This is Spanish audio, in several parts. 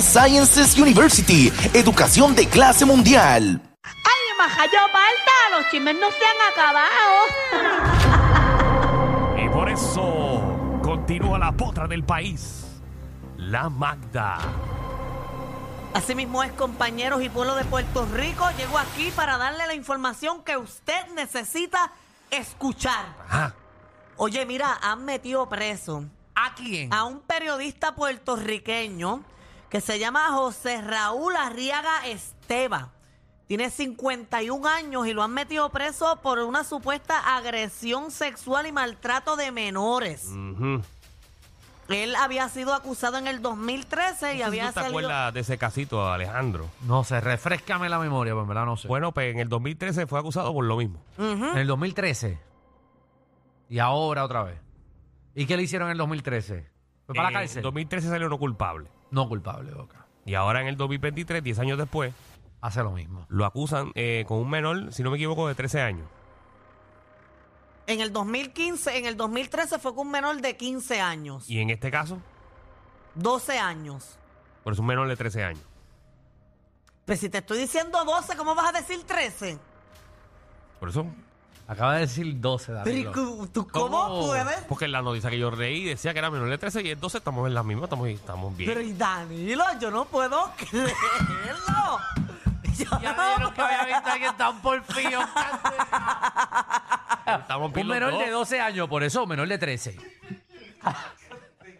Health Sciences University, educación de clase mundial. ¡Ay, majayo falta! ¡Los chismes no se han acabado! Y por eso continúa la potra del país, la Magda. Asimismo es, compañeros y pueblo de Puerto Rico, llegó aquí para darle la información que usted necesita escuchar. Ajá. Oye, mira, han metido preso ¿A quién? a un periodista puertorriqueño que se llama José Raúl Arriaga Esteva. Tiene 51 años y lo han metido preso por una supuesta agresión sexual y maltrato de menores. Ujú. Él había sido acusado en el 2013 y ¿Tú había te salido... acuerdas de ese casito, Alejandro? No sé, refrescame la memoria, pero en verdad no sé. Bueno, pues en el 2013 fue acusado por lo mismo. Ujú. En el 2013. Y ahora otra vez. ¿Y qué le hicieron en el 2013? ¿Fue para En la cárcel? el 2013 salió no culpable. No culpable, Boca. Y ahora en el 2023, 10 años después, Hace lo mismo. lo acusan eh, con un menor, si no me equivoco, de 13 años. En el 2015, en el 2013 fue con un menor de 15 años, Y en este caso, 12 años. por eso un menor de 13 años. Pues si te estoy diciendo 12, ¿cómo vas a decir 13? Por eso, Acaba de decir 12, Pero Danilo. ¿y cu- ¿tú cómo, ¿Cómo? puedes? porque en la noticia que yo reí decía que era menor de 13 y entonces estamos en la misma, estamos, estamos bien. Pero y Danilo, yo no puedo creerlo. Yo no que había visto a alguien tan porfío. estamos bien Un los menor dos. de 12 años, por eso, menor de 13.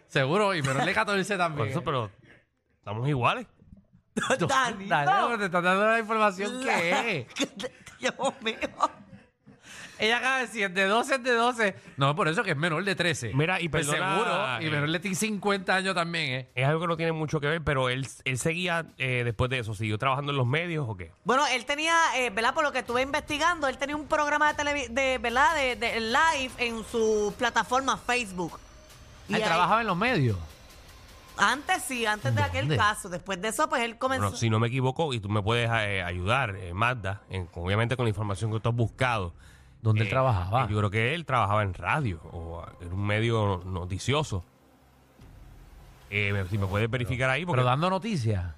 Seguro, y menor de 14 Por también. eso, pero estamos iguales. Danilo. Danilo, te estás dando la información que es. Dios mío. Ella acaba de decir, de 12 es de 12. No, por eso que es menor de 13. Mira, y Pues perdona, seguro, y eh, menor de 50 años también, ¿eh? Es algo que no tiene mucho que ver, pero él, él seguía eh, después de eso. ¿Siguió trabajando en los medios o qué? Bueno, él tenía, eh, ¿verdad? Por lo que estuve investigando, él tenía un programa de televi- de, ¿verdad? De, de live en su plataforma Facebook. Y Él ahí- trabajaba en los medios. Antes sí, antes de aquel ¿Dónde? caso. Después de eso, pues él comenzó. Bueno, si no me equivoco, y tú me puedes eh, ayudar, eh, Magda, en- obviamente con la información que tú has buscado. ¿Dónde Eh, él trabajaba? Yo creo que él trabajaba en radio o en un medio noticioso. Eh, me- si me puedes verificar ahí, porque Pero dando noticias.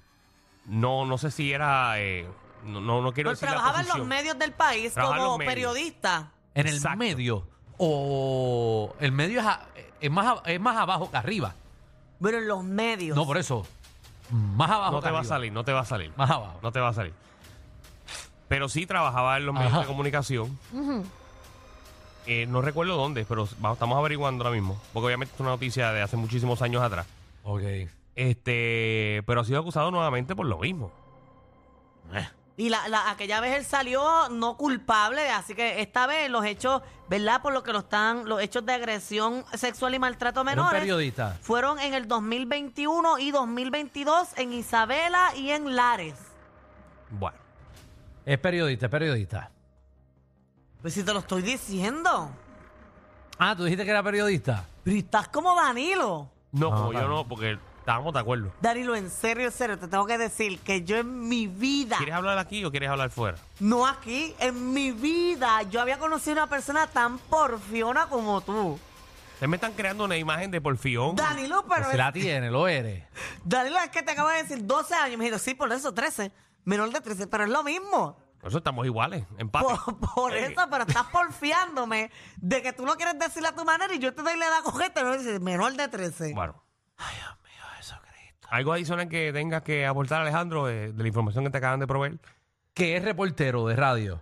no, no sé si era. eh, no, no, no quiero Él decir la trabajaba en los posición. medios del país Trabajaba en como medios. periodista. En el Exacto. medio. O el medio es, a- es más, a- es más abajo que arriba. Bueno, en los medios. No, por eso. Más abajo No que te va a arriba. salir, no te va a salir. Más abajo. No te va a salir. Pero sí trabajaba en los medios Ajá. de comunicación. Eh, no recuerdo dónde, pero vamos- estamos averiguando ahora mismo. Porque obviamente es una noticia de hace muchísimos años atrás. Ok. Este, pero ha sido acusado nuevamente por lo mismo. Y la, la- aquella vez él salió no culpable, así que esta vez los hechos, ¿verdad? Por lo que lo están, los hechos de agresión sexual y maltrato a Era un menores periodista. fueron en el 2021 y 2022 en Isabela y en Lares. Bueno, Es periodista, es periodista. Pues si te lo estoy diciendo. Ah, tú dijiste que era periodista. Pero estás como Danilo. no, No, como yo no, porque estábamos de acuerdo. Danilo, en serio, en serio, te tengo que decir que yo en mi vida, ¿Quieres hablar aquí o quieres hablar fuera? no aquí, en mi vida, yo había conocido una persona tan porfiona como tú. Ustedes me están creando una imagen de porfión. Danilo, pero Pues si es- la tiene, lo eres. Danilo, es que te acabo de decir 12 años. Me dijo, sí, por eso 13. Menor de 13, pero es lo mismo. Por eso estamos iguales, empate. Por, por Eh, eso, pero estás porfiándome de que tú lo quieres decir a tu manera y yo te doy la edad cogete, no dices menor de 13. Bueno. ¿Algo adicional que tengas que aportar, Alejandro, de, de la información que te acaban de proveer? Que es reportero de radio.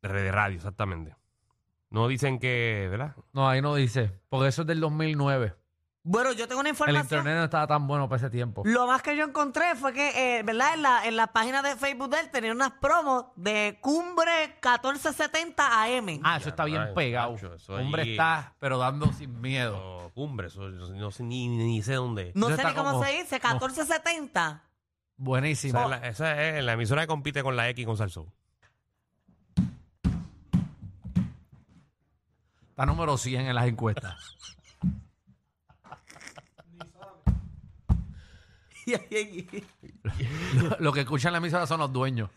De de radio, exactamente. No dicen que, ¿verdad? No, ahí no dice. Porque eso es del 2009. Bueno, yo tengo una El información. internet no estaba tan bueno para ese tiempo. Lo más que yo encontré fue que, eh, ¿verdad? En la, en la página de Facebook de él tenía unas promos de Cumbre 1470 AM. Ah, eso está bien Ay, pegado. macho, eso Hombre allí- está, pero dando sin miedo. No, cumbre, eso, yo no sé ni, ni sé dónde. es. no eso sé ni está cómo como- se dice, 1470. Buenísimo. Esa es, la, esa es la emisora que compite con la X y con Salsón. Está número 100 en las encuestas. Lo, lo que escuchan en la emisora son los dueños.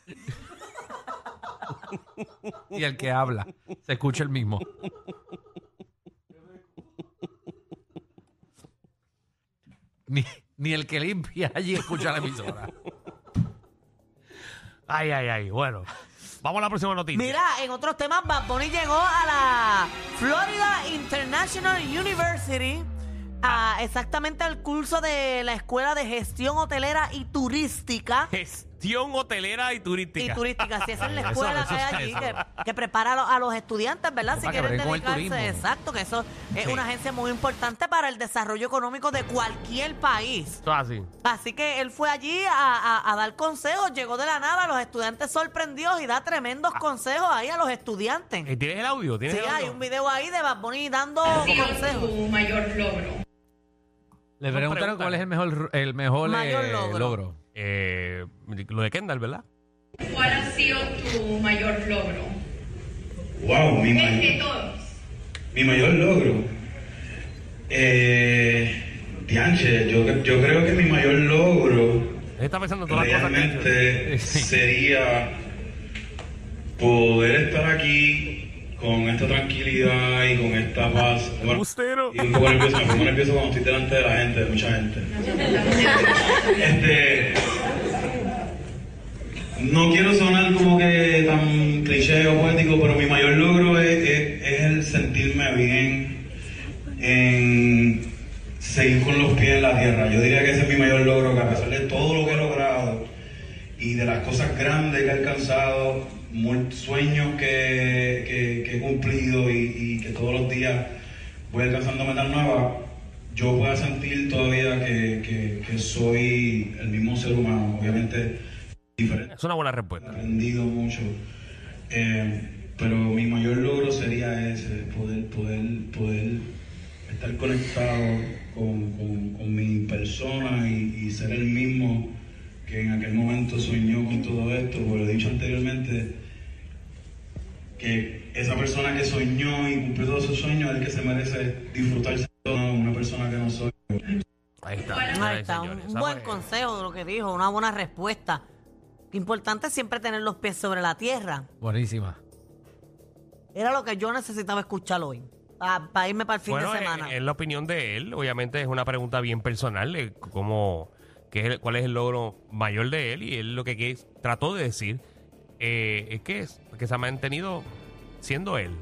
y el que habla. Se escucha el mismo. Ni, Ni el que limpia allí escucha la emisora. Ay, ay, ay. Bueno, vamos a la próxima noticia. Mira, en otros temas, Bad Bunny llegó a la Florida International University, a exactamente al curso de la Escuela de Gestión Hotelera y Turística. Hotelera y turística. Y turística, si esa es la Eso, escuela eso que hay allí, que, que prepara a los, a los estudiantes, ¿verdad? Si Para que quieren breguen con el dedicarse. turismo. Exacto, que eso es Sí. una agencia muy importante para el desarrollo económico de cualquier país. Es así. Así que él fue allí a, a- a dar consejos, llegó de la nada, los estudiantes sorprendidos y da tremendos consejos ahí a los estudiantes. Eh, ¿Tienes el audio? ¿Tienes Sí, el audio? hay un video ahí de Bad Bunny dando ha sido consejos. tu mayor logro? Le preguntaron preguntan. cuál es el mejor, el mejor Mayor eh, logro. logro. Eh, lo de Kendall, ¿verdad? ¿Cuál ha sido tu mayor logro? Wow, mi, Es may- de todos. mi mayor logro. Eh, Dianche, yo, yo creo que mi mayor logro está pensando las cosas que realmente sería poder estar aquí con esta tranquilidad y con esta paz. Bueno, y un poco nervioso, me pongo nervioso cuando estoy delante de la gente, de mucha gente. Este. No quiero sonar como que tan cliché o poético, pero mi mayor logro es, es- es el sentirme bien en seguir con los pies en la tierra. Yo diría que ese es mi mayor logro, que a pesar de todo lo que he logrado y de las cosas grandes que he alcanzado, sueños que, que- que he cumplido y, y que todos los días voy alcanzando metas nuevas, yo pueda sentir todavía que, que- soy el mismo ser humano, obviamente diferente Es una buena respuesta. aprendido mucho. Eh, pero mi mayor logro sería ese, poder, poder, poder estar conectado con, con- con mi persona y, y ser el mismo que en aquel momento soñó con todo esto, porque lo he dicho anteriormente, que esa persona que soñó y cumplió todos sus sueños es el que se merece disfrutarse todo, una persona que no soy. Ahí está. Ahí está, señores, un buen consejo de lo que dijo, una buena respuesta. Importante es siempre tener los pies sobre la tierra. Buenísima. Era lo que yo necesitaba escuchar hoy, para irme para el fin Bueno, de es, semana. es la opinión de él. Obviamente es una pregunta bien personal de cómo, qué es el- cuál es el logro mayor de él y él lo que, que trató de decir eh, es que, es que se ha mantenido siendo él.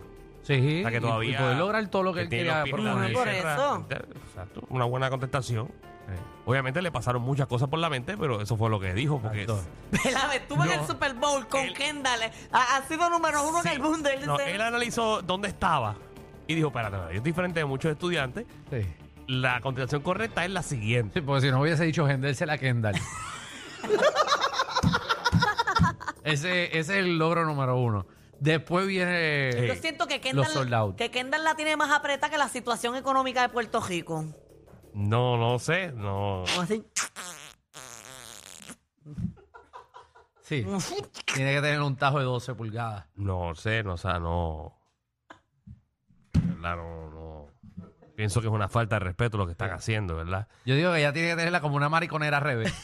Sí, O sea, que todavía y poder lograr todo lo que él quería la. Por tierra. eso. Exacto, una buena contestación. Sí. Obviamente le pasaron muchas cosas por la mente, pero eso fue lo que dijo. Porque. Estuvo en el Super Bowl con Él- Kendall. Ha, ha sido número uno Sí. en el mundo. Él No, dice- él analizó dónde estaba y dijo, espérate, yo estoy diferente de muchos estudiantes. Sí. La contestación correcta es la siguiente. Sí, porque si no hubiese dicho venderse la Kendall. ese, ese es el logro número uno. Después viene. Yo siento que Los Kendall, soldados. que Kendall la tiene más apretada que la situación económica de Puerto Rico. No, no sé, no. Como así. Sí. Tiene que tener un tajo de 12 pulgadas. No sé, no, o sea, no. No, no. Pienso que es una falta de respeto lo que están haciendo, ¿verdad? Yo digo que ella tiene que tenerla como una mariconera al revés.